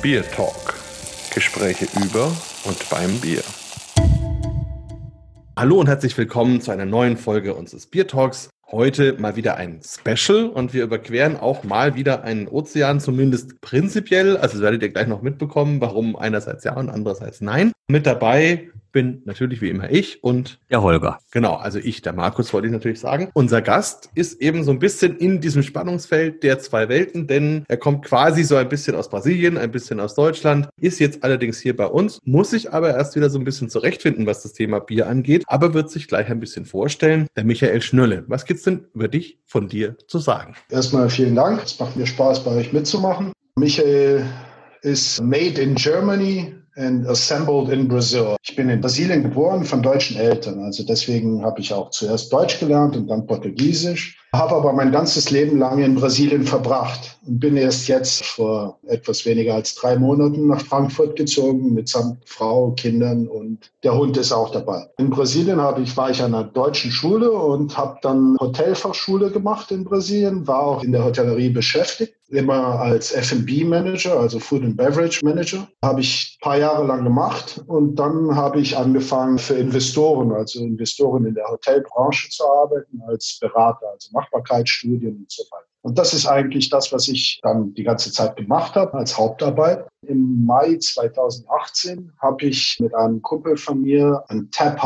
Beer Talk. Gespräche über und beim Bier. Hallo und herzlich willkommen zu einer neuen Folge unseres Beer Talks. Heute mal wieder ein Special und wir überqueren auch mal wieder einen Ozean, zumindest prinzipiell. Also werdet ihr gleich noch mitbekommen, warum einerseits ja und andererseits nein. Mit dabei bin natürlich wie immer ich und der Holger. Genau, also ich, der Markus, wollte ich natürlich sagen. Unser Gast ist eben so ein bisschen in diesem Spannungsfeld der zwei Welten, denn er kommt quasi so ein bisschen aus Brasilien, ein bisschen aus Deutschland, ist jetzt allerdings hier bei uns, muss sich aber erst wieder so ein bisschen zurechtfinden, was das Thema Bier angeht, aber wird sich gleich ein bisschen vorstellen. Der Michael Schnölle. Was gibt's denn über dich von dir zu sagen? Erstmal vielen Dank. Es macht mir Spaß, bei euch mitzumachen. Michael ist made in Germany, and assembled in Brazil. Ich bin in Brasilien geboren von deutschen Eltern, also deswegen habe ich auch zuerst Deutsch gelernt und dann Portugiesisch, habe aber mein ganzes Leben lang in Brasilien verbracht und bin erst jetzt vor etwas weniger als drei Monaten nach Frankfurt gezogen mit Frau, Kindern und der Hund ist auch dabei. In Brasilien habe ich, war ich an einer deutschen Schule und habe dann Hotelfachschule gemacht in Brasilien, war auch in der Hotellerie beschäftigt immer als F&B Manager, also Food and Beverage Manager, habe ich ein paar Jahre lang gemacht und dann habe ich angefangen für Investoren, also Investoren in der Hotelbranche zu arbeiten als Berater, also Machbarkeitsstudien und so weiter. Und das ist eigentlich das, was ich dann die ganze Zeit gemacht habe als Hauptarbeit. Im Mai 2018 habe ich mit einem Kumpel von mir ein Tap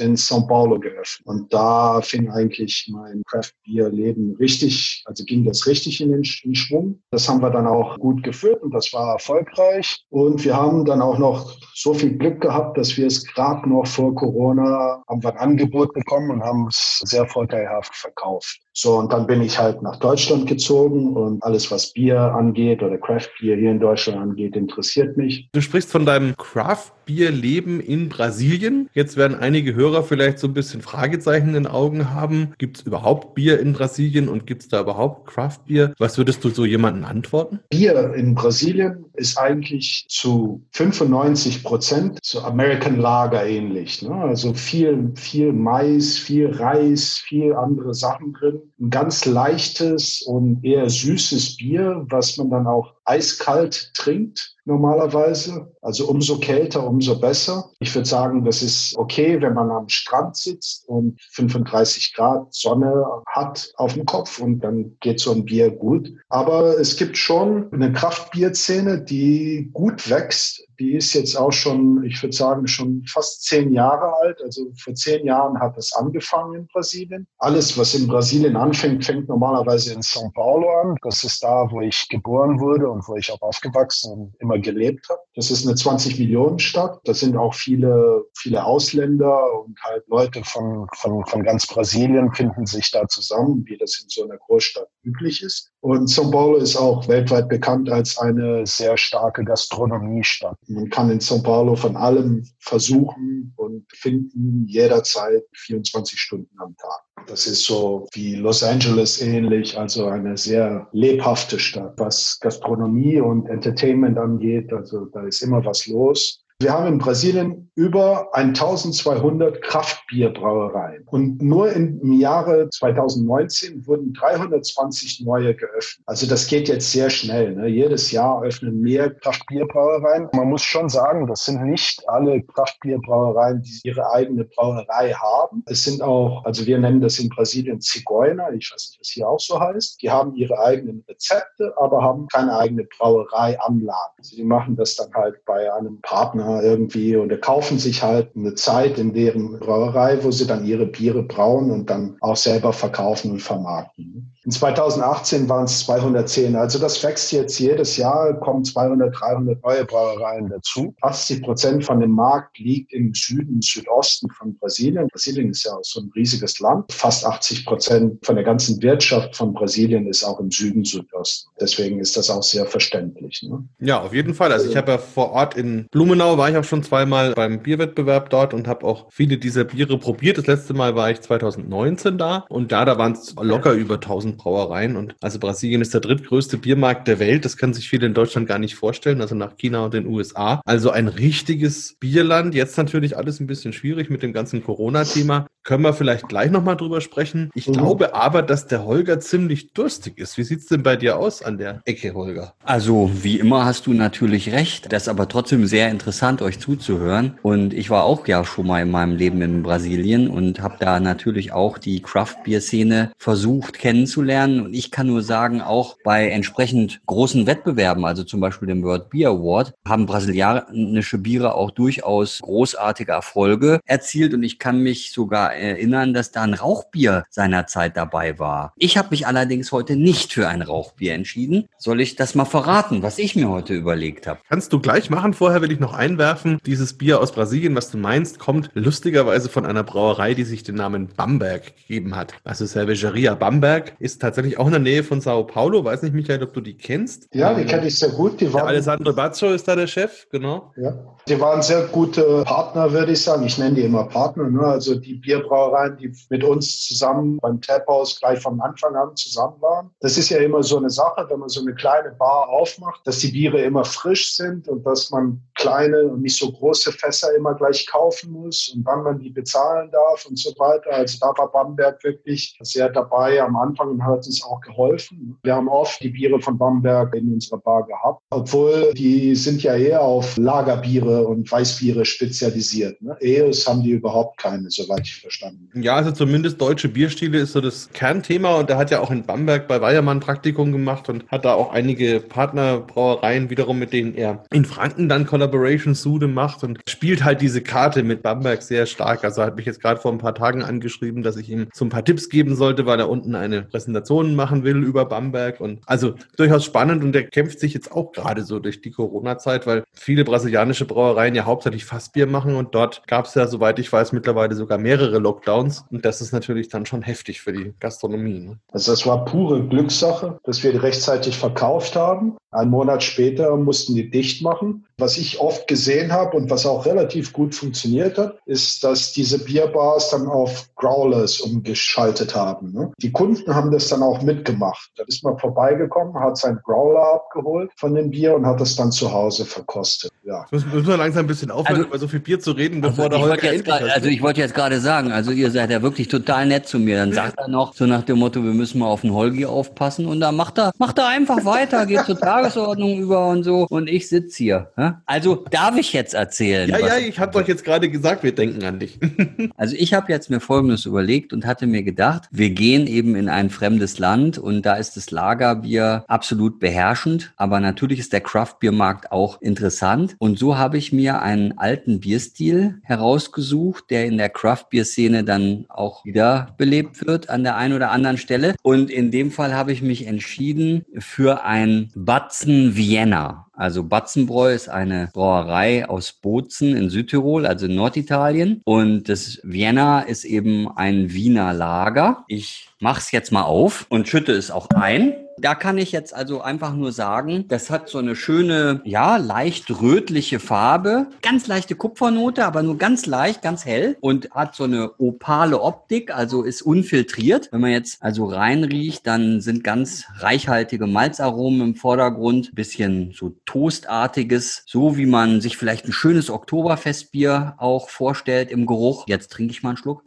in São Paulo geöffnet. Und da fing eigentlich mein Craft Beer Leben richtig, also ging das richtig in den in Schwung. Das haben wir dann auch gut geführt und das war erfolgreich. Und wir haben dann auch noch so viel Glück gehabt, dass wir es gerade noch vor Corona haben wir ein Angebot bekommen und haben es sehr vorteilhaft verkauft. So, und dann bin ich halt nach Deutschland gezogen und alles, was Bier angeht oder Craft Beer hier in Deutschland angeht, interessiert mich. Du sprichst von deinem Craft Beer Leben in Brasilien. Jetzt werden einige Hörer vielleicht so ein bisschen Fragezeichen in den Augen haben. Gibt es überhaupt Bier in Brasilien und gibt es da überhaupt Craft Beer? Was würdest du so jemanden antworten? Bier in Brasilien ist eigentlich zu 95 Prozent zu American Lager ähnlich. Ne? Also viel, viel Mais, viel Reis, viel andere Sachen drin ein ganz leichtes und eher süßes Bier, was man dann auch eiskalt trinkt normalerweise. Also umso kälter, umso besser. Ich würde sagen, das ist okay, wenn man am Strand sitzt und 35 Grad Sonne hat auf dem Kopf und dann geht so ein Bier gut. Aber es gibt schon eine Kraftbierszene, die gut wächst. Die ist jetzt auch schon, ich würde sagen, schon fast zehn Jahre alt. Also vor zehn Jahren hat es angefangen in Brasilien. Alles, was in Brasilien anfängt, fängt normalerweise in São Paulo an. Das ist da, wo ich geboren wurde und wo ich auch aufgewachsen und immer gelebt habe. Das ist eine 20 Millionen Stadt. Da sind auch viele, viele Ausländer und halt Leute von, von, von ganz Brasilien finden sich da zusammen, wie das in so einer Großstadt üblich ist. Und Paulo ist auch weltweit bekannt als eine sehr starke Gastronomiestadt. Man kann in São Paulo von allem versuchen und finden jederzeit 24 Stunden am Tag. Das ist so wie Los Angeles ähnlich, also eine sehr lebhafte Stadt, was Gastronomie und Entertainment angeht. Also da ist immer was los. Wir haben in Brasilien über 1200 Kraftbierbrauereien. Und nur im Jahre 2019 wurden 320 neue geöffnet. Also das geht jetzt sehr schnell. Ne? Jedes Jahr öffnen mehr Kraftbierbrauereien. Man muss schon sagen, das sind nicht alle Kraftbierbrauereien, die ihre eigene Brauerei haben. Es sind auch, also wir nennen das in Brasilien Zigeuner. Ich weiß nicht, was hier auch so heißt. Die haben ihre eigenen Rezepte, aber haben keine eigene Brauereianlage. Sie machen das dann halt bei einem Partner irgendwie oder kaufen sich halt eine Zeit in deren Brauerei, wo sie dann ihre Biere brauen und dann auch selber verkaufen und vermarkten. In 2018 waren es 210. Also das wächst jetzt jedes Jahr, kommen 200, 300 neue Brauereien dazu. 80 Prozent von dem Markt liegt im Süden, Südosten von Brasilien. Brasilien ist ja auch so ein riesiges Land. Fast 80 Prozent von der ganzen Wirtschaft von Brasilien ist auch im Süden, Südosten. Deswegen ist das auch sehr verständlich. Ne? Ja, auf jeden Fall. Also ich habe ja vor Ort in Blumenau war ich auch schon zweimal beim Bierwettbewerb dort und habe auch viele dieser Biere probiert. Das letzte Mal war ich 2019 da und da, da waren es locker über 1000 Brauereien. Und also Brasilien ist der drittgrößte Biermarkt der Welt. Das können sich viele in Deutschland gar nicht vorstellen, also nach China und den USA. Also ein richtiges Bierland. Jetzt natürlich alles ein bisschen schwierig mit dem ganzen Corona-Thema. Können wir vielleicht gleich nochmal drüber sprechen. Ich mhm. glaube aber, dass der Holger ziemlich durstig ist. Wie sieht es denn bei dir aus an der Ecke, Holger? Also, wie immer hast du natürlich recht. Das ist aber trotzdem sehr interessant, euch zuzuhören. Und ich war auch ja schon mal in meinem Leben in Brasilien und habe da natürlich auch die Craft-Bier-Szene versucht kennenzulernen. Und ich kann nur sagen, auch bei entsprechend großen Wettbewerben, also zum Beispiel dem World Beer Award, haben brasilianische Biere auch durchaus großartige Erfolge erzielt. Und ich kann mich sogar erinnern, dass da ein Rauchbier seinerzeit dabei war. Ich habe mich allerdings heute nicht für ein Rauchbier entschieden. Soll ich das mal verraten, was ich mir heute überlegt habe? Kannst du gleich machen. Vorher will ich noch einwerfen, dieses Bier aus Brasilien, was du meinst, kommt lustigerweise von einer Brauerei, die sich den Namen Bamberg gegeben hat. Also Cervejeria Bamberg ist tatsächlich auch in der Nähe von Sao Paulo. Weiß nicht, Michael, ob du die kennst. Ja, die kenne ich sehr gut. Die waren, Alessandro Bazzo ist da der Chef, genau. Ja. Die waren sehr gute Partner, würde ich sagen. Ich nenne die immer Partner. Ne? Also die Bierbrauereien, die mit uns zusammen beim Taphaus gleich von Anfang an zusammen waren. Das ist ja immer so eine Sache, wenn man so eine kleine Bar aufmacht, dass die Biere immer frisch sind und dass man kleine und nicht so große Fässer immer gleich kaufen muss und wann man die bezahlen darf und so weiter. Also da war Bamberg wirklich sehr dabei am Anfang und hat uns auch geholfen. Wir haben oft die Biere von Bamberg in unserer Bar gehabt, obwohl die sind ja eher auf Lagerbiere und Weißbiere spezialisiert. Ne? EOS haben die überhaupt keine, soweit ich verstanden habe. Ja, also zumindest deutsche Bierstile ist so das Kernthema und er hat ja auch in Bamberg bei Weiermann Praktikum gemacht und hat da auch einige Partnerbrauereien wiederum, mit denen er in Franken dann Collaboration Sude macht und spielt halt diese Karte mit Bamberg sehr stark. Also hat mich jetzt gerade vor ein paar Tagen angeschrieben, dass ich ihm so ein paar Tipps geben sollte, weil er unten eine Präsentation machen will über Bamberg und also durchaus spannend und er kämpft sich jetzt auch gerade so durch die Corona-Zeit, weil viele brasilianische Brauereien ja hauptsächlich Fassbier machen und dort gab es ja, soweit ich weiß, mittlerweile sogar mehrere Lockdowns und das ist natürlich dann schon heftig für die Gastronomie. Ne? Also das war pure Glückssache, dass wir rechtzeitig verkauft haben. Ein Monat später mussten die dicht machen. Was ich oft gesehen habe und was auch relativ gut funktioniert hat, ist, dass diese Bierbars dann auf Growlers umgeschaltet haben. Ne? Die Kunden haben das dann auch mitgemacht. Da ist man vorbeigekommen, hat seinen Growler abgeholt von dem Bier und hat das dann zu Hause verkostet. Ja. Müssen, müssen wir langsam ein bisschen aufhören, also, über so viel Bier zu reden, bevor also der Holger endlich grad, Also ich wollte jetzt gerade sagen, also ihr seid ja wirklich total nett zu mir. Dann sagt er noch so nach dem Motto, wir müssen mal auf den Holgi aufpassen und dann macht er, macht er einfach weiter, geht zur Tagesordnung über und so und ich sitze hier. Also darf ich jetzt erzählen? Ja, ja, ich habe doch jetzt gerade gesagt, wir denken an dich. also ich habe jetzt mir Folgendes überlegt und hatte mir gedacht, wir gehen eben in ein fremdes Land und da ist das Lagerbier absolut beherrschend, aber natürlich ist der Craftbiermarkt auch interessant und so habe ich mir einen alten Bierstil herausgesucht, der in der Craftbier-Szene dann auch wieder belebt wird an der einen oder anderen Stelle und in dem Fall habe ich mich entschieden für ein Batzen Vienna. Also Batzenbräu ist eine Brauerei aus Bozen in Südtirol, also in Norditalien. Und das Vienna ist eben ein Wiener Lager. Ich mache es jetzt mal auf und schütte es auch ein. Da kann ich jetzt also einfach nur sagen, das hat so eine schöne, ja, leicht rötliche Farbe, ganz leichte Kupfernote, aber nur ganz leicht, ganz hell und hat so eine opale Optik, also ist unfiltriert. Wenn man jetzt also reinriecht, dann sind ganz reichhaltige Malzaromen im Vordergrund, bisschen so toastartiges, so wie man sich vielleicht ein schönes Oktoberfestbier auch vorstellt im Geruch. Jetzt trinke ich mal einen Schluck.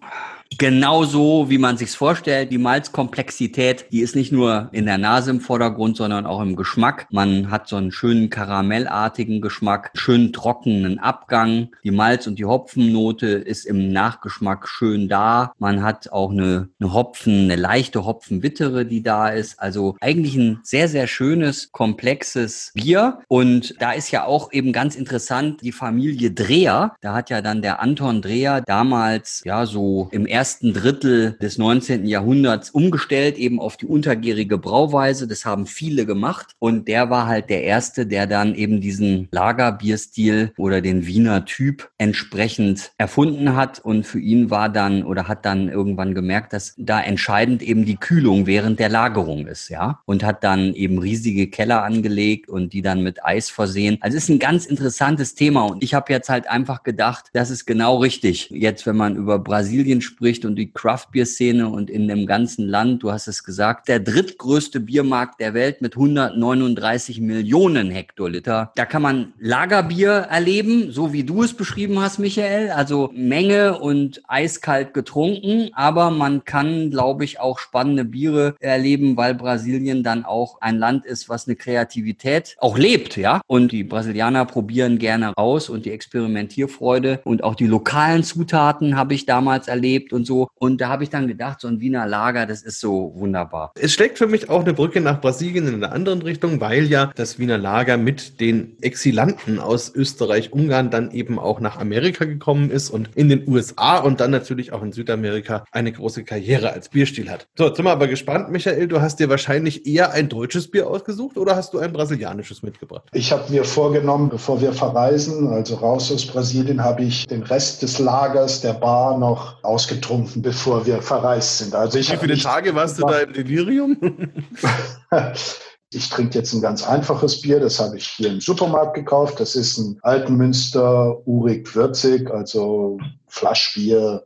Genauso, wie man sich's vorstellt. Die Malzkomplexität, die ist nicht nur in der Nase im Vordergrund, sondern auch im Geschmack. Man hat so einen schönen karamellartigen Geschmack, schönen trockenen Abgang. Die Malz- und die Hopfennote ist im Nachgeschmack schön da. Man hat auch eine, eine Hopfen, eine leichte Hopfenbittere, die da ist. Also eigentlich ein sehr, sehr schönes, komplexes Bier. Und da ist ja auch eben ganz interessant die Familie Dreher. Da hat ja dann der Anton Dreher damals ja so im ersten ersten Drittel des 19. Jahrhunderts umgestellt, eben auf die untergärige Brauweise. Das haben viele gemacht. Und der war halt der erste, der dann eben diesen Lagerbierstil oder den Wiener Typ entsprechend erfunden hat. Und für ihn war dann oder hat dann irgendwann gemerkt, dass da entscheidend eben die Kühlung während der Lagerung ist, ja. Und hat dann eben riesige Keller angelegt und die dann mit Eis versehen. Also ist ein ganz interessantes Thema. Und ich habe jetzt halt einfach gedacht, das ist genau richtig. Jetzt, wenn man über Brasilien spricht und die Craft-Bier-Szene und in dem ganzen Land, du hast es gesagt, der drittgrößte Biermarkt der Welt mit 139 Millionen Hektoliter. Da kann man Lagerbier erleben, so wie du es beschrieben hast, Michael. Also Menge und eiskalt getrunken. Aber man kann, glaube ich, auch spannende Biere erleben, weil Brasilien dann auch ein Land ist, was eine Kreativität auch lebt, ja. Und die Brasilianer probieren gerne aus und die Experimentierfreude und auch die lokalen Zutaten habe ich damals erlebt und so. Und da habe ich dann gedacht, so ein Wiener Lager, das ist so wunderbar. Es schlägt für mich auch eine Brücke nach Brasilien in einer anderen Richtung, weil ja das Wiener Lager mit den Exilanten aus Österreich, Ungarn dann eben auch nach Amerika gekommen ist und in den USA und dann natürlich auch in Südamerika eine große Karriere als Bierstil hat. So, jetzt sind wir aber gespannt, Michael, du hast dir wahrscheinlich eher ein deutsches Bier ausgesucht oder hast du ein brasilianisches mitgebracht? Ich habe mir vorgenommen, bevor wir verreisen, also raus aus Brasilien, habe ich den Rest des Lagers der Bar noch ausgetrunken, bevor wir verreist sind. Also ich Wie viele Tage warst du da im Delirium? Ich trinke jetzt ein ganz einfaches Bier, das habe ich hier im Supermarkt gekauft. Das ist ein Altenmünster Urig Würzig, also Flaschbier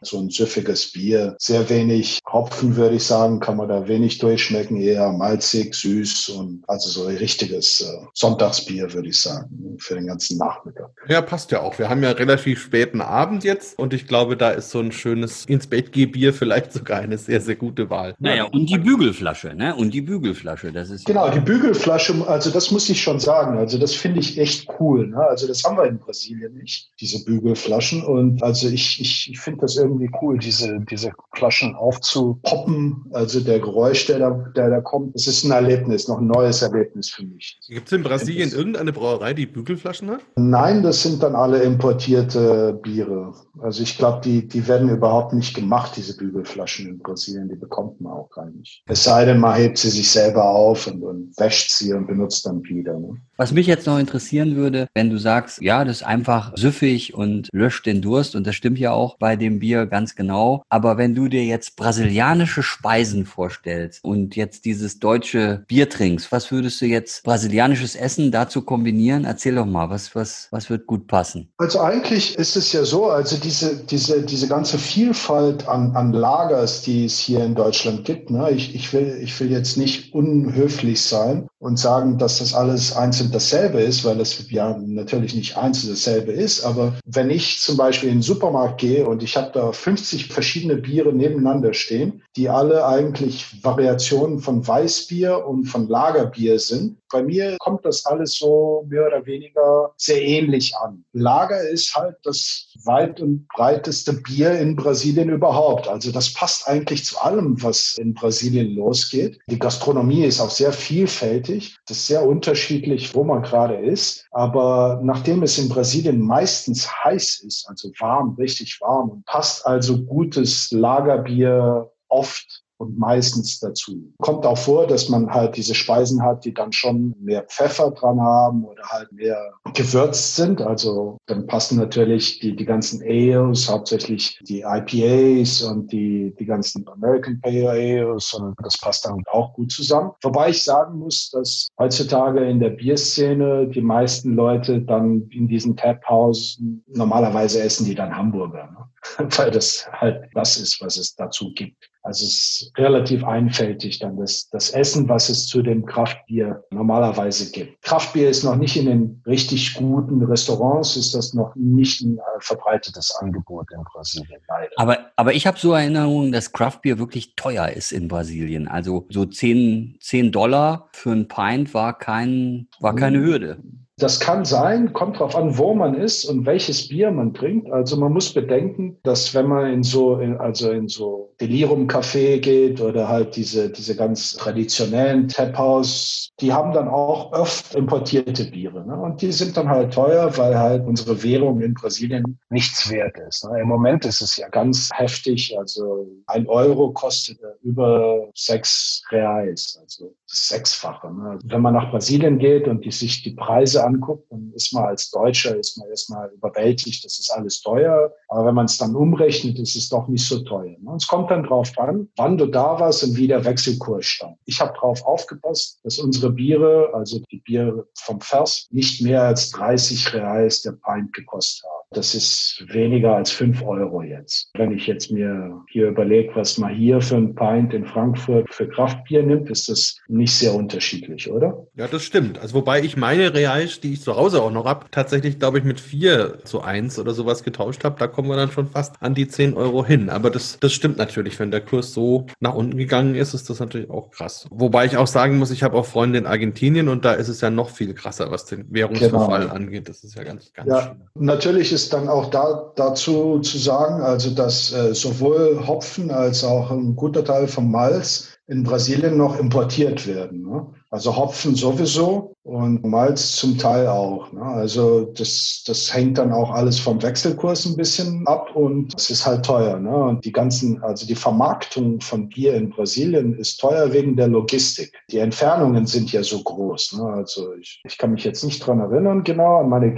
so ein süffiges Bier. Sehr wenig Hopfen, würde ich sagen, kann man da wenig durchschmecken, eher malzig, süß und also so ein richtiges äh, Sonntagsbier, würde ich sagen, für den ganzen Nachmittag. Ja, passt ja auch. Wir haben ja relativ späten Abend jetzt und ich glaube, da ist so ein schönes ins Bett geh Bier vielleicht sogar eine sehr, sehr gute Wahl. Naja, und die Bügelflasche, ne? Und die Bügelflasche, das ist. Genau, die Bügelflasche, also das muss ich schon sagen. Also das finde ich echt cool. Ne? Also das haben wir in Brasilien nicht, diese Bügelflaschen. Und also ich, ich, ich finde das irgendwie irgendwie cool, diese, diese Flaschen aufzupoppen. Also der Geräusch, der da, der da kommt, das ist ein Erlebnis, noch ein neues Erlebnis für mich. Gibt es in Brasilien irgendeine Brauerei, die Bügelflaschen hat? Nein, das sind dann alle importierte Biere. Also ich glaube, die, die werden überhaupt nicht gemacht, diese Bügelflaschen in Brasilien. Die bekommt man auch gar nicht. Es sei denn, man hebt sie sich selber auf und, und wäscht sie und benutzt dann wieder. Ne? Was mich jetzt noch interessieren würde, wenn du sagst, ja, das ist einfach süffig und löscht den Durst, und das stimmt ja auch bei dem Bier ganz genau. Aber wenn du dir jetzt brasilianische Speisen vorstellst und jetzt dieses deutsche Bier trinkst, was würdest du jetzt brasilianisches Essen dazu kombinieren? Erzähl doch mal, was, was, was wird gut passen? Also eigentlich ist es ja so, also diese, diese, diese ganze Vielfalt an, an Lagers, die es hier in Deutschland gibt, ne? ich, ich, will, ich will jetzt nicht unhöflich sein und sagen, dass das alles einzeln und dasselbe ist, weil es ja natürlich nicht eins dasselbe ist. Aber wenn ich zum Beispiel in den Supermarkt gehe und ich habe da 50 verschiedene Biere nebeneinander stehen, die alle eigentlich Variationen von Weißbier und von Lagerbier sind, bei mir kommt das alles so mehr oder weniger sehr ähnlich an. Lager ist halt das weit und breiteste Bier in Brasilien überhaupt. Also das passt eigentlich zu allem, was in Brasilien losgeht. Die Gastronomie ist auch sehr vielfältig. Das ist sehr unterschiedlich, wo man gerade ist. Aber nachdem es in Brasilien meistens heiß ist, also warm, richtig warm, passt also gutes Lagerbier oft und meistens dazu. Kommt auch vor, dass man halt diese Speisen hat, die dann schon mehr Pfeffer dran haben oder halt mehr gewürzt sind. Also dann passen natürlich die, die ganzen Ales, hauptsächlich die IPAs und die, die ganzen American Pale Ales und das passt dann auch gut zusammen. Wobei ich sagen muss, dass heutzutage in der Bierszene die meisten Leute dann in diesen Taphausen normalerweise essen die dann Hamburger, ne? weil das halt das ist, was es dazu gibt. Also es ist relativ einfältig dann das, das Essen, was es zu dem Kraftbier normalerweise gibt. Kraftbier ist noch nicht in den richtig guten Restaurants, ist das noch nicht ein äh, verbreitetes Angebot in Brasilien. Leider. Aber, aber ich habe so Erinnerungen, dass Kraftbier wirklich teuer ist in Brasilien. Also so 10, 10 Dollar für ein Pint war, kein, war keine Hürde. Das kann sein, kommt drauf an, wo man ist und welches Bier man trinkt. Also man muss bedenken, dass wenn man in so, in, also in so Delirium-Café geht oder halt diese, diese ganz traditionellen Tap-House, die haben dann auch oft importierte Biere. Ne? Und die sind dann halt teuer, weil halt unsere Währung in Brasilien nichts wert ist. Ne? Im Moment ist es ja ganz heftig. Also ein Euro kostet über sechs Reais, also das Sechsfache. Ne? Wenn man nach Brasilien geht und die, sich die Preise anguckt, dann ist man als Deutscher ist man erstmal überwältigt, das ist alles teuer. Aber wenn man es dann umrechnet, ist es doch nicht so teuer. Ne? Und es kommt dann drauf an, wann du da warst und wie der Wechselkurs stand. Ich habe darauf aufgepasst, dass unsere Biere, also die Biere vom Vers, nicht mehr als 30 Reais der Pint gekostet haben. Das ist weniger als fünf Euro jetzt. Wenn ich jetzt mir hier überlege, was man hier für ein Pint in Frankfurt für Kraftbier nimmt, ist das nicht sehr unterschiedlich, oder? Ja, das stimmt. Also wobei ich meine Reais, die ich zu Hause auch noch habe, tatsächlich, glaube ich, mit vier zu eins oder sowas getauscht habe. Da kommen wir dann schon fast an die zehn Euro hin. Aber das, das stimmt natürlich. Wenn der Kurs so nach unten gegangen ist, ist das natürlich auch krass. Wobei ich auch sagen muss, ich habe auch Freunde in Argentinien und da ist es ja noch viel krasser, was den Währungsverfall genau. angeht. Das ist ja ganz, ganz ja, schlimm. Natürlich ist dann auch da, dazu zu sagen, also dass äh, sowohl Hopfen als auch ein guter Teil vom Malz in Brasilien noch importiert werden. Ne? Also Hopfen sowieso und Malz zum Teil auch. Ne? Also das, das hängt dann auch alles vom Wechselkurs ein bisschen ab und es ist halt teuer. Ne? Und die ganzen, also die Vermarktung von Bier in Brasilien ist teuer wegen der Logistik. Die Entfernungen sind ja so groß. Ne? Also ich, ich kann mich jetzt nicht dran erinnern genau an meine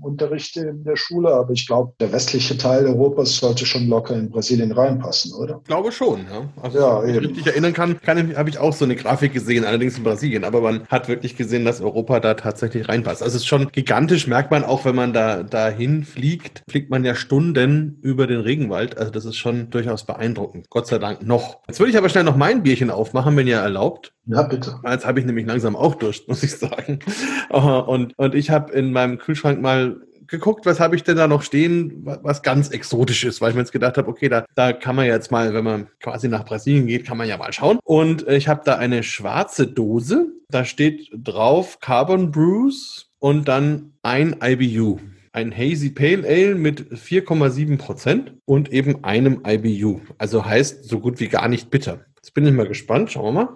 Geografieunterrichte in der Schule, aber ich glaube, der westliche Teil Europas sollte schon locker in Brasilien reinpassen, oder? Ich glaube schon. Ja? Also ja, wenn ich mich erinnern kann, kann habe ich auch so eine Grafik gesehen, allerdings in Brasilien. Aber man hat wirklich wirklich gesehen, dass Europa da tatsächlich reinpasst. Also es ist schon gigantisch, merkt man auch, wenn man da dahin fliegt, fliegt man ja Stunden über den Regenwald. Also das ist schon durchaus beeindruckend. Gott sei Dank noch. Jetzt würde ich aber schnell noch mein Bierchen aufmachen, wenn ihr erlaubt. Ja, bitte. Jetzt habe ich nämlich langsam auch Durst, muss ich sagen. Und, und ich habe in meinem Kühlschrank mal geguckt, was habe ich denn da noch stehen, was ganz exotisch ist, weil ich mir jetzt gedacht habe, okay, da, da kann man jetzt mal, wenn man quasi nach Brasilien geht, kann man ja mal schauen. Und ich habe da eine schwarze Dose, da steht drauf Carbon Brews und dann ein IBU. Ein Hazy Pale Ale mit 4,7 Prozent und eben einem IBU. Also heißt so gut wie gar nicht bitter. Jetzt bin ich mal gespannt. Schauen wir mal.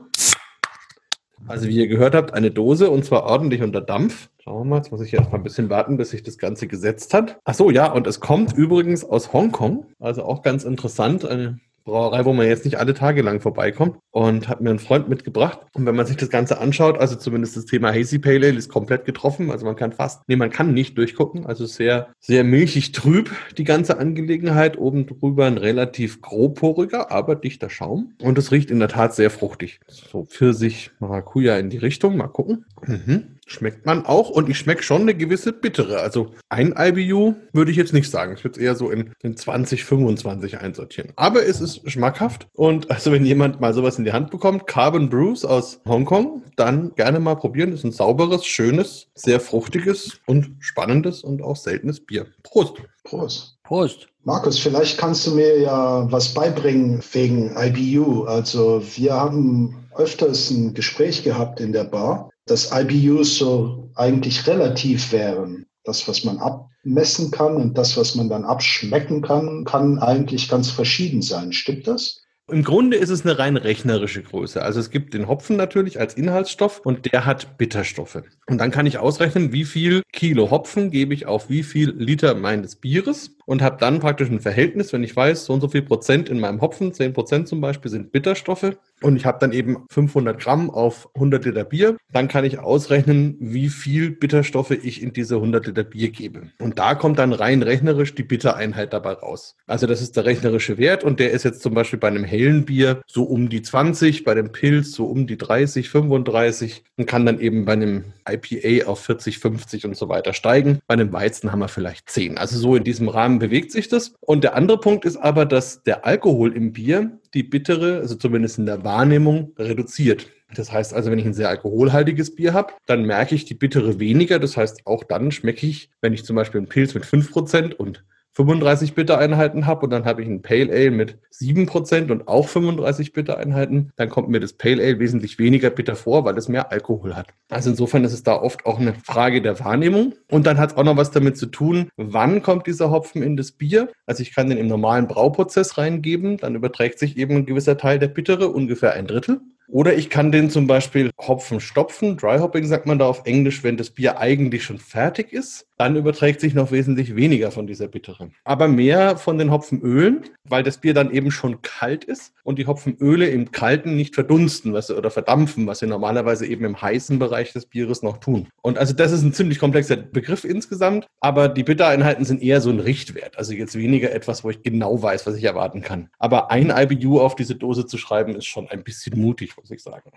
Also wie ihr gehört habt, eine Dose und zwar ordentlich unter Dampf. Schauen wir mal, jetzt muss ich jetzt mal ein bisschen warten, bis sich das Ganze gesetzt hat. Ach so, ja, und es kommt übrigens aus Hongkong. Also auch ganz interessant. Eine Brauerei, wo man jetzt nicht alle Tage lang vorbeikommt und hat mir einen Freund mitgebracht. Und wenn man sich das Ganze anschaut, also zumindest das Thema Hazy Pale Ale ist komplett getroffen. Also man kann fast, nee, man kann nicht durchgucken. Also sehr, sehr milchig trüb, die ganze Angelegenheit. Oben drüber ein relativ grobporiger, aber dichter Schaum. Und es riecht in der Tat sehr fruchtig. So Pfirsich, Maracuja in die Richtung. Mal gucken. Mhm. Schmeckt man auch und ich schmecke schon eine gewisse bittere. Also ein IBU würde ich jetzt nicht sagen. Ich würde es eher so in, in 20, 25 einsortieren. Aber es ist schmackhaft und also wenn jemand mal sowas in die Hand bekommt, Carbon Brews aus Hongkong, dann gerne mal probieren. Das ist ein sauberes, schönes, sehr fruchtiges und spannendes und auch seltenes Bier. Prost. Prost. Prost. Markus, vielleicht kannst du mir ja was beibringen wegen IBU. Also wir haben öfters ein Gespräch gehabt in der Bar dass IBUs so eigentlich relativ wären. Das, was man abmessen kann und das, was man dann abschmecken kann, kann eigentlich ganz verschieden sein. Stimmt das? Im Grunde ist es eine rein rechnerische Größe. Also es gibt den Hopfen natürlich als Inhaltsstoff und der hat Bitterstoffe. Und dann kann ich ausrechnen, wie viel Kilo Hopfen gebe ich auf wie viel Liter meines Bieres und habe dann praktisch ein Verhältnis, wenn ich weiß, so und so viel Prozent in meinem Hopfen, 10 Prozent zum Beispiel sind Bitterstoffe und ich habe dann eben 500 Gramm auf 100 Liter Bier, dann kann ich ausrechnen, wie viel Bitterstoffe ich in diese 100 Liter Bier gebe. Und da kommt dann rein rechnerisch die Bittereinheit dabei raus. Also das ist der rechnerische Wert und der ist jetzt zum Beispiel bei einem hellen Bier so um die 20, bei dem Pilz so um die 30, 35 und kann dann eben bei einem IPA auf 40, 50 und so weiter steigen. Bei einem Weizen haben wir vielleicht 10. Also so in diesem Rahmen bewegt sich das. Und der andere Punkt ist aber, dass der Alkohol im Bier die bittere, also zumindest in der Wahrnehmung, reduziert. Das heißt also, wenn ich ein sehr alkoholhaltiges Bier habe, dann merke ich die bittere weniger. Das heißt, auch dann schmecke ich, wenn ich zum Beispiel einen Pilz mit 5% und 35 Bittereinheiten habe und dann habe ich ein Pale Ale mit 7% und auch 35 Bittereinheiten, dann kommt mir das Pale Ale wesentlich weniger bitter vor, weil es mehr Alkohol hat. Also insofern ist es da oft auch eine Frage der Wahrnehmung. Und dann hat es auch noch was damit zu tun, wann kommt dieser Hopfen in das Bier. Also ich kann den im normalen Brauprozess reingeben, dann überträgt sich eben ein gewisser Teil der Bittere, ungefähr ein Drittel. Oder ich kann den zum Beispiel Hopfen stopfen. Dry Hopping sagt man da auf Englisch, wenn das Bier eigentlich schon fertig ist. Dann überträgt sich noch wesentlich weniger von dieser Bittere. Aber mehr von den Hopfenölen, weil das Bier dann eben schon kalt ist und die Hopfenöle im Kalten nicht verdunsten was sie, oder verdampfen, was sie normalerweise eben im heißen Bereich des Bieres noch tun. Und also das ist ein ziemlich komplexer Begriff insgesamt, aber die Bittereinheiten sind eher so ein Richtwert. Also jetzt weniger etwas, wo ich genau weiß, was ich erwarten kann. Aber ein IBU auf diese Dose zu schreiben, ist schon ein bisschen mutig muss ich sagen.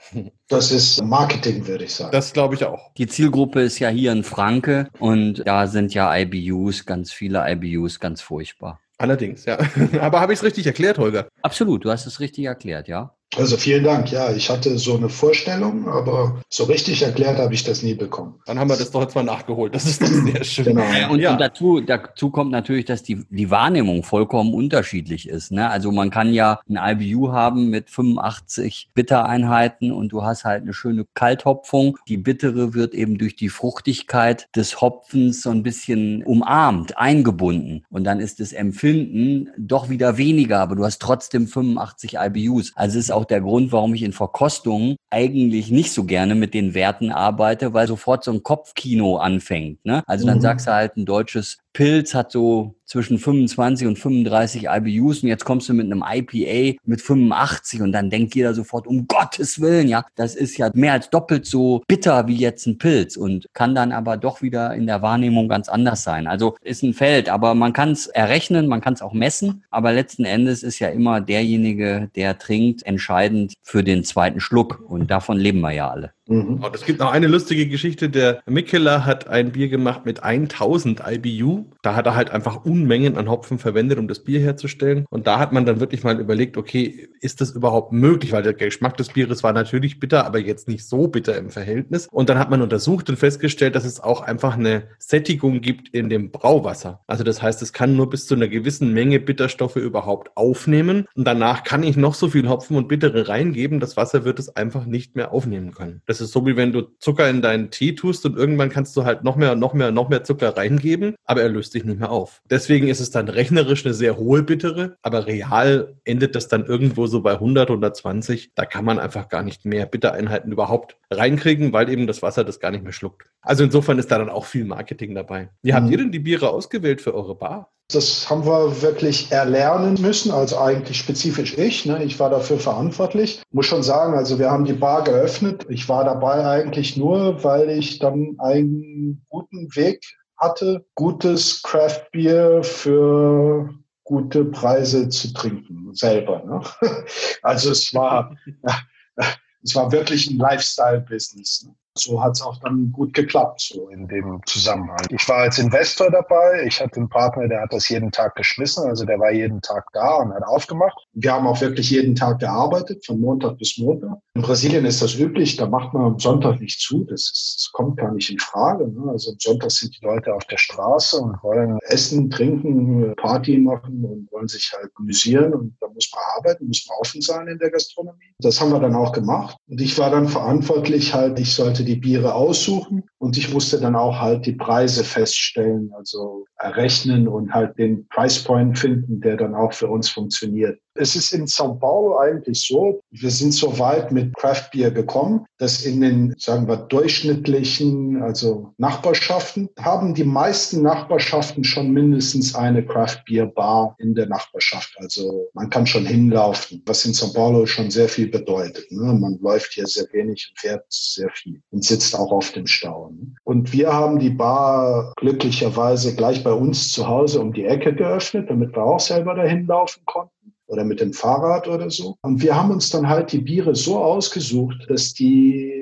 Das ist Marketing, würde ich sagen. Das glaube ich auch. Die Zielgruppe ist ja hier in Franke und da sind ja IBUs, ganz viele IBUs, ganz furchtbar. Allerdings, ja. Aber habe ich es richtig erklärt, Holger? Absolut, du hast es richtig erklärt, ja. Also vielen Dank. Ja, ich hatte so eine Vorstellung, aber so richtig erklärt habe ich das nie bekommen. Dann haben wir das doch jetzt mal nachgeholt. Das ist doch sehr schön. genau. Und, ja. und dazu, dazu kommt natürlich, dass die, die Wahrnehmung vollkommen unterschiedlich ist. Ne? Also man kann ja ein IBU haben mit 85 Bittereinheiten und du hast halt eine schöne Kalthopfung. Die bittere wird eben durch die Fruchtigkeit des Hopfens so ein bisschen umarmt, eingebunden. Und dann ist das Empfinden doch wieder weniger, aber du hast trotzdem 85 IBUs. Also es ist auch der Grund, warum ich in Verkostungen eigentlich nicht so gerne mit den Werten arbeite, weil sofort so ein Kopfkino anfängt. Ne? Also dann mhm. sagst du halt, ein deutsches Pilz hat so zwischen 25 und 35 IBUs und jetzt kommst du mit einem IPA mit 85 und dann denkt jeder sofort, um Gottes Willen, ja, das ist ja mehr als doppelt so bitter wie jetzt ein Pilz und kann dann aber doch wieder in der Wahrnehmung ganz anders sein. Also ist ein Feld, aber man kann es errechnen, man kann es auch messen, aber letzten Endes ist ja immer derjenige, der trinkt, entscheidend für den zweiten Schluck und davon leben wir ja alle. Mhm. Und es gibt noch eine lustige Geschichte. Der Mikkeler hat ein Bier gemacht mit 1000 IBU. Da hat er halt einfach Unmengen an Hopfen verwendet, um das Bier herzustellen. Und da hat man dann wirklich mal überlegt, okay, ist das überhaupt möglich? Weil der Geschmack des Bieres war natürlich bitter, aber jetzt nicht so bitter im Verhältnis. Und dann hat man untersucht und festgestellt, dass es auch einfach eine Sättigung gibt in dem Brauwasser. Also das heißt, es kann nur bis zu einer gewissen Menge Bitterstoffe überhaupt aufnehmen. Und danach kann ich noch so viel Hopfen und Bittere reingeben. Das Wasser wird es einfach nicht mehr aufnehmen können. Das ist so, wie wenn du Zucker in deinen Tee tust und irgendwann kannst du halt noch mehr und noch mehr und noch mehr Zucker reingeben, aber er löst sich nicht mehr auf. Deswegen ist es dann rechnerisch eine sehr hohe Bittere, aber real endet das dann irgendwo so bei 100, 120. Da kann man einfach gar nicht mehr Bittereinheiten überhaupt reinkriegen, weil eben das Wasser das gar nicht mehr schluckt. Also insofern ist da dann auch viel Marketing dabei. Wie mhm. habt ihr denn die Biere ausgewählt für eure Bar? Das haben wir wirklich erlernen müssen, also eigentlich spezifisch ich. Ne? Ich war dafür verantwortlich. Muss schon sagen, also wir haben die Bar geöffnet. Ich war dabei eigentlich nur, weil ich dann einen guten Weg hatte, gutes Craft Beer für gute Preise zu trinken selber. Ne? Also es war, es war wirklich ein Lifestyle-Business. Ne? So hat es auch dann gut geklappt, so in dem Zusammenhang. Ich war als Investor dabei. Ich hatte einen Partner, der hat das jeden Tag geschmissen. Also der war jeden Tag da und hat aufgemacht. Wir haben auch wirklich jeden Tag gearbeitet, von Montag bis Montag. In Brasilien ist das üblich, da macht man am Sonntag nicht zu. Das, ist, das kommt gar nicht in Frage. Ne? Also am Sonntag sind die Leute auf der Straße und wollen essen, trinken, Party machen und wollen sich halt amüsieren. Und da muss man arbeiten, muss man offen sein in der Gastronomie. Das haben wir dann auch gemacht. Und ich war dann verantwortlich halt, ich sollte die Biere aussuchen und ich musste dann auch halt die Preise feststellen, also errechnen und halt den Price Point finden, der dann auch für uns funktioniert. Es ist in São Paulo eigentlich so, wir sind so weit mit Craft Beer gekommen, dass in den, sagen wir, durchschnittlichen, also Nachbarschaften, haben die meisten Nachbarschaften schon mindestens eine Craft Beer Bar in der Nachbarschaft. Also man kann schon hinlaufen, was in São Paulo schon sehr viel bedeutet. Ne? Man läuft hier sehr wenig und fährt sehr viel und sitzt auch auf dem Stau. Ne? Und wir haben die Bar glücklicherweise gleich bei uns zu Hause um die Ecke geöffnet, damit wir auch selber dahin laufen konnten oder mit dem Fahrrad oder so. Und wir haben uns dann halt die Biere so ausgesucht, dass die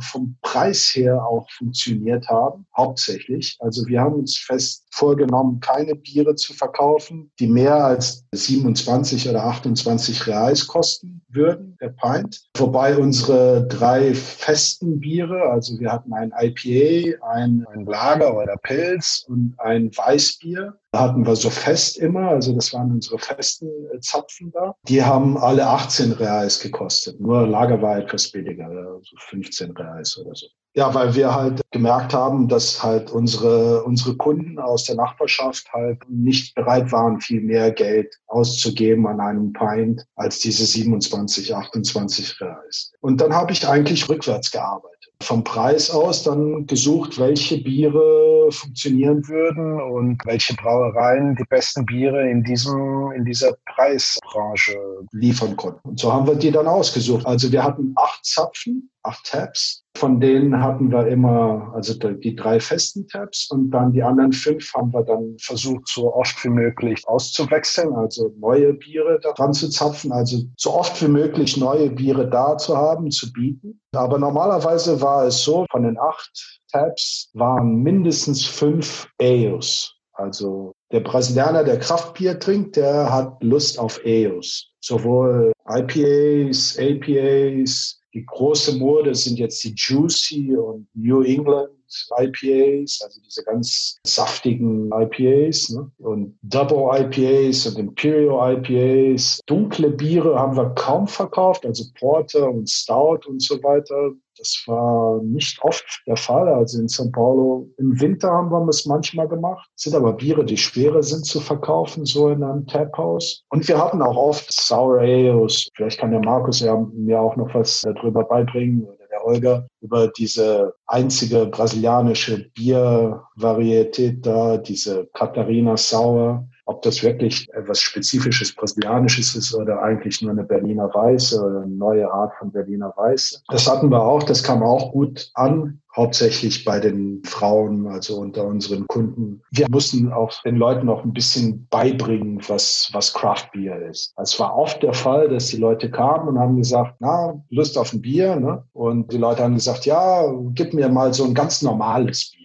vom Preis her auch funktioniert haben, hauptsächlich. Also wir haben uns fest vorgenommen, keine Biere zu verkaufen, die mehr als 27 oder 28 Reais kosten. Würden, der Pint. Wobei unsere drei festen Biere, also wir hatten ein IPA, ein, ein Lager oder Pilz und ein Weißbier, da hatten wir so fest immer, also das waren unsere festen äh, Zapfen da. Die haben alle 18 Reais gekostet. Nur Lager war etwas billiger, also 15 Reais oder so. Ja, weil wir halt gemerkt haben, dass halt unsere, unsere Kunden aus der Nachbarschaft halt nicht bereit waren, viel mehr Geld auszugeben an einem Pint als diese 27, 28 Reais. Und dann habe ich eigentlich rückwärts gearbeitet vom Preis aus dann gesucht, welche Biere funktionieren würden und welche Brauereien die besten Biere in diesem, in dieser Preisbranche liefern konnten. Und so haben wir die dann ausgesucht. Also wir hatten acht Zapfen acht Tabs. Von denen hatten wir immer, also die drei festen Tabs und dann die anderen fünf haben wir dann versucht, so oft wie möglich auszuwechseln, also neue Biere da dran zu zapfen, also so oft wie möglich neue Biere da zu haben, zu bieten. Aber normalerweise war es so, von den acht Tabs waren mindestens fünf Ales. Also der Brasilianer, der Kraftbier trinkt, der hat Lust auf Ales. Sowohl IPAs, APAs, die große Mode sind jetzt die Juicy und New England IPAs, also diese ganz saftigen IPAs ne? und Double IPAs und Imperial IPAs. Dunkle Biere haben wir kaum verkauft, also Porter und Stout und so weiter. Das war nicht oft der Fall. Also in São Paulo im Winter haben wir es manchmal gemacht. Das sind aber Biere, die schwerer sind zu verkaufen, so in einem Taphouse. Und wir hatten auch oft Sour Ales. Vielleicht kann der Markus ja mir auch noch was darüber beibringen oder der Olga über diese einzige brasilianische Biervarietät da, diese Catarina Sour ob das wirklich etwas Spezifisches Brasilianisches ist oder eigentlich nur eine Berliner Weiße oder eine neue Art von Berliner Weiße. Das hatten wir auch, das kam auch gut an, hauptsächlich bei den Frauen, also unter unseren Kunden. Wir mussten auch den Leuten noch ein bisschen beibringen, was, was Craft Beer ist. Es war oft der Fall, dass die Leute kamen und haben gesagt, na, Lust auf ein Bier, ne? Und die Leute haben gesagt, ja, gib mir mal so ein ganz normales Bier.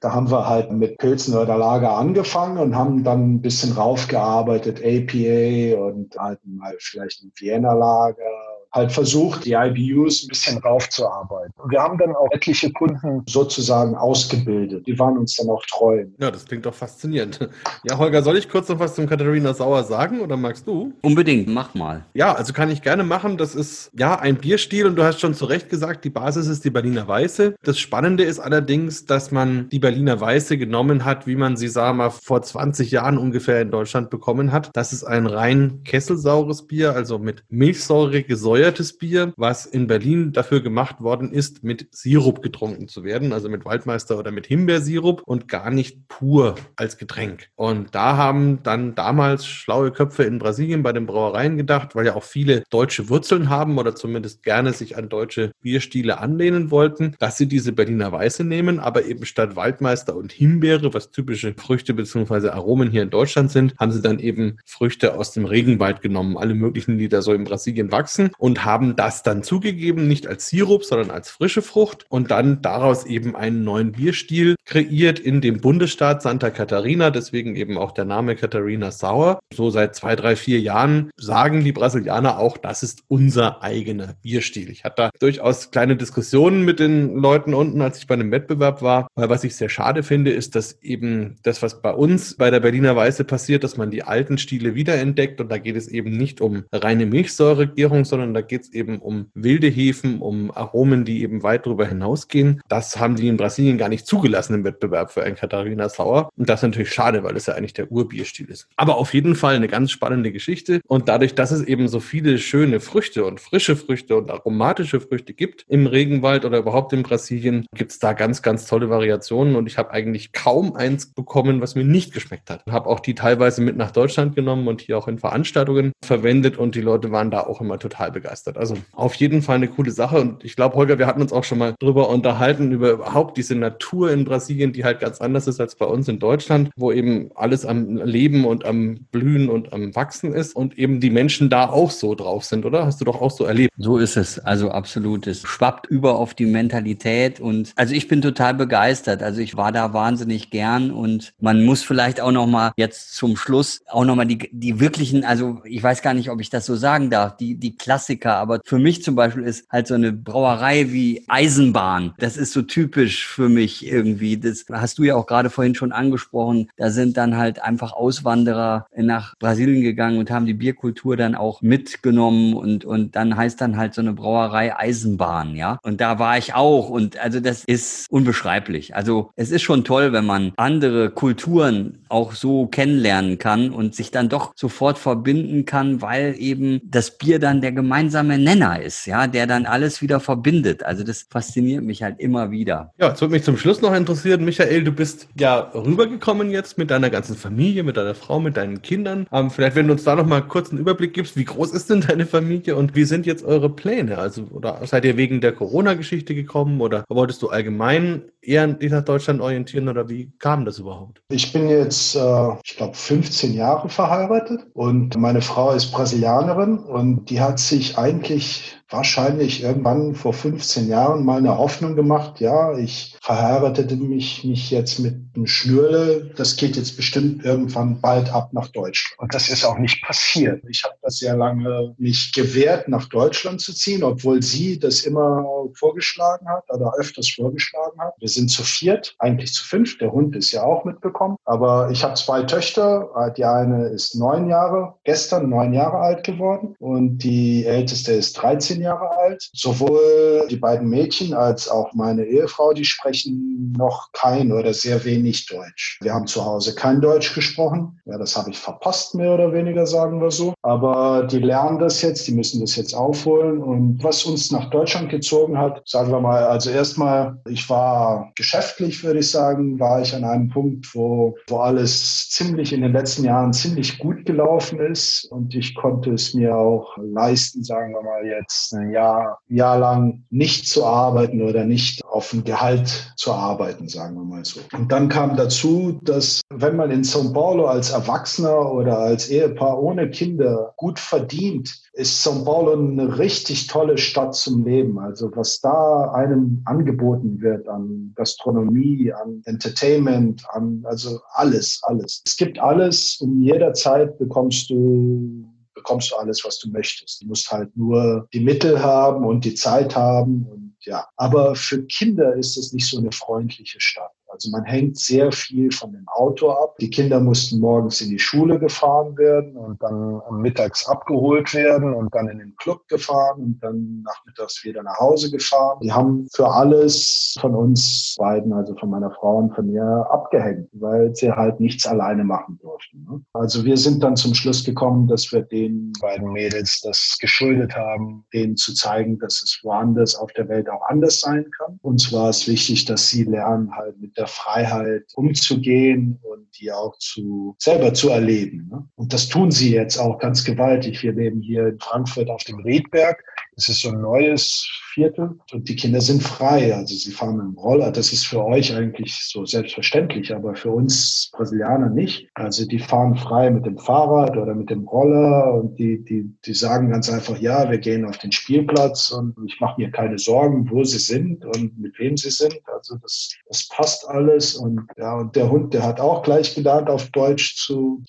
Da haben wir halt mit Pilzen oder Lager angefangen und haben dann ein bisschen raufgearbeitet, APA und halt mal vielleicht ein Vienna Lager halt versucht, die IBUs ein bisschen raufzuarbeiten. Und wir haben dann auch etliche Kunden sozusagen ausgebildet. Die waren uns dann auch treu. Ja, das klingt doch faszinierend. Ja, Holger, soll ich kurz noch was zum Katharina Sauer sagen oder magst du? Unbedingt, mach mal. Ja, also kann ich gerne machen. Das ist ja ein Bierstil und du hast schon zu Recht gesagt, die Basis ist die Berliner Weiße. Das Spannende ist allerdings, dass man die Berliner Weiße genommen hat, wie man sie, sag mal, vor 20 Jahren ungefähr in Deutschland bekommen hat. Das ist ein rein kesselsaures Bier, also mit Milchsäure gesäuert gesäuertes Bier, was in Berlin dafür gemacht worden ist, mit Sirup getrunken zu werden, also mit Waldmeister oder mit Himbeersirup und gar nicht pur als Getränk. Und da haben dann damals schlaue Köpfe in Brasilien bei den Brauereien gedacht, weil ja auch viele deutsche Wurzeln haben oder zumindest gerne sich an deutsche Bierstile anlehnen wollten, dass sie diese Berliner Weiße nehmen, aber eben statt Waldmeister und Himbeere, was typische Früchte bzw. Aromen hier in Deutschland sind, haben sie dann eben Früchte aus dem Regenwald genommen, alle möglichen, die da so in Brasilien wachsen und und haben das dann zugegeben, nicht als Sirup, sondern als frische Frucht und dann daraus eben einen neuen Bierstil kreiert in dem Bundesstaat Santa Catarina, deswegen eben auch der Name Catarina Sour. So seit zwei, drei, vier Jahren sagen die Brasilianer auch, das ist unser eigener Bierstil. Ich hatte da durchaus kleine Diskussionen mit den Leuten unten, als ich bei einem Wettbewerb war, weil was ich sehr schade finde, ist, dass eben das, was bei uns bei der Berliner Weiße passiert, dass man die alten Stile wiederentdeckt und da geht es eben nicht um reine Milchsäuregärung, sondern da geht es eben um wilde Hefen, um Aromen, die eben weit darüber hinausgehen. Das haben die in Brasilien gar nicht zugelassen im Wettbewerb für ein Katharina Sauer. Und das ist natürlich schade, weil es ja eigentlich der Urbierstil ist. Aber auf jeden Fall eine ganz spannende Geschichte. Und dadurch, dass es eben so viele schöne Früchte und frische Früchte und aromatische Früchte gibt im Regenwald oder überhaupt in Brasilien, gibt es da ganz, ganz tolle Variationen. Und ich habe eigentlich kaum eins bekommen, was mir nicht geschmeckt hat. Habe auch die teilweise mit nach Deutschland genommen und hier auch in Veranstaltungen verwendet. Und die Leute waren da auch immer total begeistert begeistert. Also auf jeden Fall eine coole Sache. Und ich glaube, Holger, wir hatten uns auch schon mal drüber unterhalten, über überhaupt diese Natur in Brasilien die halt ganz anders ist als bei uns in Deutschland, wo eben alles am Leben und am Blühen und am Wachsen ist und eben die Menschen da auch so drauf sind, oder? Hast du doch auch so erlebt. So ist es, also absolut. Es schwappt über auf die Mentalität und also ich bin total begeistert. Also ich war da wahnsinnig gern und man muss vielleicht auch noch mal jetzt zum Schluss auch noch mal die, die wirklichen, also ich weiß gar nicht, ob ich das so sagen darf, die, die Klassiker, aber für mich zum Beispiel ist halt so eine Brauerei wie Eisenbahn. Das ist so typisch für mich irgendwie. Das hast du ja auch gerade vorhin schon angesprochen. Da sind dann halt einfach Auswanderer nach Brasilien gegangen und haben die Bierkultur dann auch mitgenommen und, und dann heißt dann halt so eine Brauerei Eisenbahn, ja. Und da war ich auch und also das ist unbeschreiblich. Also es ist schon toll, wenn man andere Kulturen auch so kennenlernen kann und sich dann doch sofort verbinden kann, weil eben das Bier dann der gemeinsame Nenner ist, ja, der dann alles wieder verbindet. Also das fasziniert mich halt immer wieder. Ja, es würde mich zum Schluss noch interessieren, Michael, du bist ja rübergekommen jetzt mit deiner ganzen Familie, mit deiner Frau, mit deinen Kindern. Ähm, vielleicht, wenn du uns da noch mal kurz einen Überblick gibst, wie groß ist denn deine Familie und wie sind jetzt eure Pläne? Also, oder seid ihr wegen der Corona-Geschichte gekommen oder wolltest du allgemein eher dich nach Deutschland orientieren oder wie kam das überhaupt? Ich bin jetzt, äh, ich glaube, 15 Jahre verheiratet und meine Frau ist Brasilianerin und die hat sich eigentlich wahrscheinlich irgendwann vor 15 Jahren mal eine Hoffnung gemacht, ja, ich verheiratete mich, mich jetzt mit einem Schnürle, das geht jetzt bestimmt irgendwann bald ab nach Deutschland. Und das ist auch nicht passiert. Ich habe das sehr lange mich gewehrt, nach Deutschland zu ziehen, obwohl sie das immer vorgeschlagen hat oder öfters vorgeschlagen hat. Wir sind zu viert, eigentlich zu fünf. Der Hund ist ja auch mitbekommen. Aber ich habe zwei Töchter. Die eine ist neun Jahre, gestern neun Jahre alt geworden und die älteste ist 13 Jahre alt. Sowohl die beiden Mädchen als auch meine Ehefrau, die sprechen noch kein oder sehr wenig Deutsch. Wir haben zu Hause kein Deutsch gesprochen. Ja, das habe ich verpasst, mehr oder weniger, sagen wir so. Aber die lernen das jetzt, die müssen das jetzt aufholen. Und was uns nach Deutschland gezogen hat, sagen wir mal, also erstmal, ich war geschäftlich, würde ich sagen, war ich an einem Punkt, wo, wo alles ziemlich in den letzten Jahren ziemlich gut gelaufen ist. Und ich konnte es mir auch leisten, sagen wir mal jetzt, ein Jahr, Jahr lang nicht zu arbeiten oder nicht auf ein Gehalt zu arbeiten, sagen wir mal so. Und dann kam dazu, dass wenn man in São Paulo als Erwachsener oder als Ehepaar ohne Kinder gut verdient, ist São Paulo eine richtig tolle Stadt zum Leben. Also was da einem angeboten wird an Gastronomie, an Entertainment, an also alles, alles. Es gibt alles und jederzeit bekommst du bekommst du alles, was du möchtest. Du musst halt nur die Mittel haben und die Zeit haben und ja. Aber für Kinder ist es nicht so eine freundliche Stadt. Also man hängt sehr viel von dem Auto ab. Die Kinder mussten morgens in die Schule gefahren werden und dann mittags abgeholt werden und dann in den Club gefahren und dann nachmittags wieder nach Hause gefahren. Die haben für alles von uns beiden, also von meiner Frau und von mir, abgehängt, weil sie halt nichts alleine machen durften. Ne? Also wir sind dann zum Schluss gekommen, dass wir den beiden Mädels das geschuldet haben, denen zu zeigen, dass es woanders auf der Welt auch anders sein kann. Uns war es wichtig, dass sie lernen, halt mit der der Freiheit umzugehen und die auch zu selber zu erleben. Ne? Und das tun sie jetzt auch ganz gewaltig. Wir leben hier in Frankfurt auf dem Riedberg. Es ist so ein neues Viertel und die Kinder sind frei. Also sie fahren mit dem Roller. Das ist für euch eigentlich so selbstverständlich, aber für uns Brasilianer nicht. Also die fahren frei mit dem Fahrrad oder mit dem Roller und die, die, die sagen ganz einfach, ja, wir gehen auf den Spielplatz und ich mache mir keine Sorgen, wo sie sind und mit wem sie sind. Also das, das passt alles. Und ja, und der Hund, der hat auch gleich gelernt, auf Deutsch zu,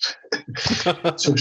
zu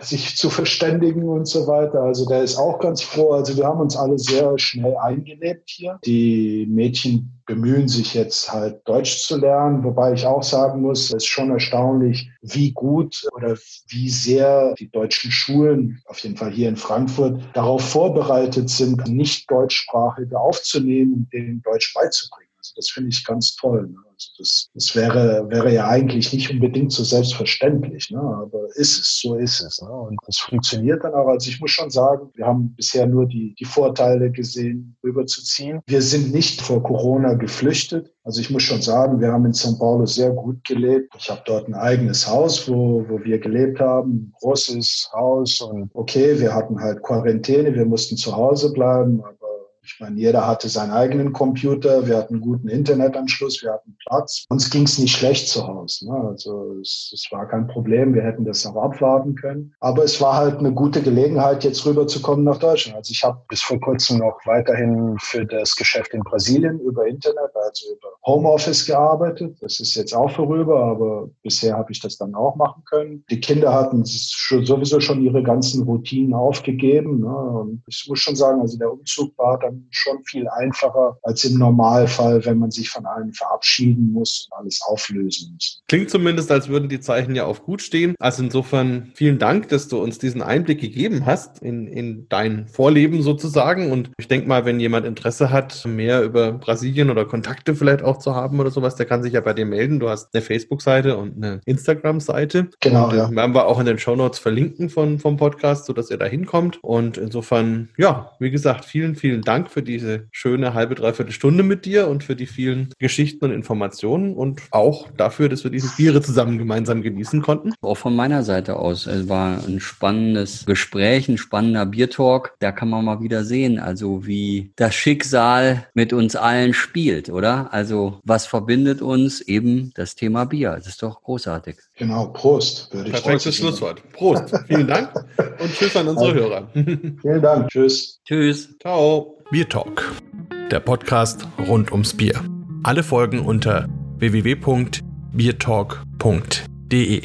sich zu verständigen und so weiter. Also der ist auch ganz froh. Also wir haben uns alle sehr schnell eingelebt hier. Die Mädchen bemühen sich jetzt halt Deutsch zu lernen, wobei ich auch sagen muss, es ist schon erstaunlich, wie gut oder wie sehr die deutschen Schulen, auf jeden Fall hier in Frankfurt, darauf vorbereitet sind, nicht deutschsprachige aufzunehmen und denen Deutsch beizubringen. Also das finde ich ganz toll. Ne? Also das, das wäre, wäre ja eigentlich nicht unbedingt so selbstverständlich, ne? aber ist es, so ist es. Ne? Und das funktioniert dann auch. Also ich muss schon sagen, wir haben bisher nur die, die Vorteile gesehen, rüberzuziehen. Wir sind nicht vor Corona geflüchtet. Also ich muss schon sagen, wir haben in São Paulo sehr gut gelebt. Ich habe dort ein eigenes Haus, wo, wo wir gelebt haben, ein großes Haus und okay, wir hatten halt Quarantäne, wir mussten zu Hause bleiben, aber Ich meine, jeder hatte seinen eigenen Computer, wir hatten guten Internetanschluss, wir hatten Platz. Uns ging es nicht schlecht zu Hause. Ne? Also es, es, war kein Problem, wir hätten das auch abwarten können. Aber es war halt eine gute Gelegenheit, jetzt rüberzukommen nach Deutschland. Also ich habe bis vor kurzem noch weiterhin für das Geschäft in Brasilien über Internet, also über Homeoffice gearbeitet. Das ist jetzt auch vorüber, aber bisher habe ich das dann auch machen können. Die Kinder hatten sowieso schon ihre ganzen Routinen aufgegeben. Ne? Und ich muss schon sagen, also der Umzug war dann schon viel einfacher als im Normalfall, wenn man sich von allen verabschieden muss und alles auflösen muss. Klingt zumindest, als würden die Zeichen ja auf gut stehen. Also insofern vielen Dank, dass du uns diesen Einblick gegeben hast in, in dein Vorleben sozusagen. Und ich denke mal, wenn jemand Interesse hat, mehr über Brasilien oder Kontakte vielleicht auch zu haben oder sowas, der kann sich ja bei dir melden. Du hast eine Facebook-Seite und eine Instagram-Seite. Genau, und, ja. Werden wir auch in den Show Notes verlinken von, vom Podcast, sodass ihr da hinkommt. Und insofern, ja, wie gesagt, vielen, vielen Dank für diese schöne halbe, dreiviertel Stunde mit dir und für die vielen Geschichten und Informationen und auch dafür, dass wir diese Biere zusammen gemeinsam genießen konnten. Auch von meiner Seite aus. Es war ein spannendes Gespräch, ein spannender Biertalk. Da kann man mal wieder sehen, also wie das Schicksal mit uns allen spielt, oder? Also was verbindet uns? Eben das Thema Bier. Das ist doch großartig. Genau, Prost. Würde ich Perfektes Schlusswort. Prost. Vielen Dank und tschüss an unsere Hörer. Vielen Dank. Tschüss. Tschüss. Ciao. Bier Talk. Der Podcast rund ums Bier. Alle Folgen unter www.biertalk.de.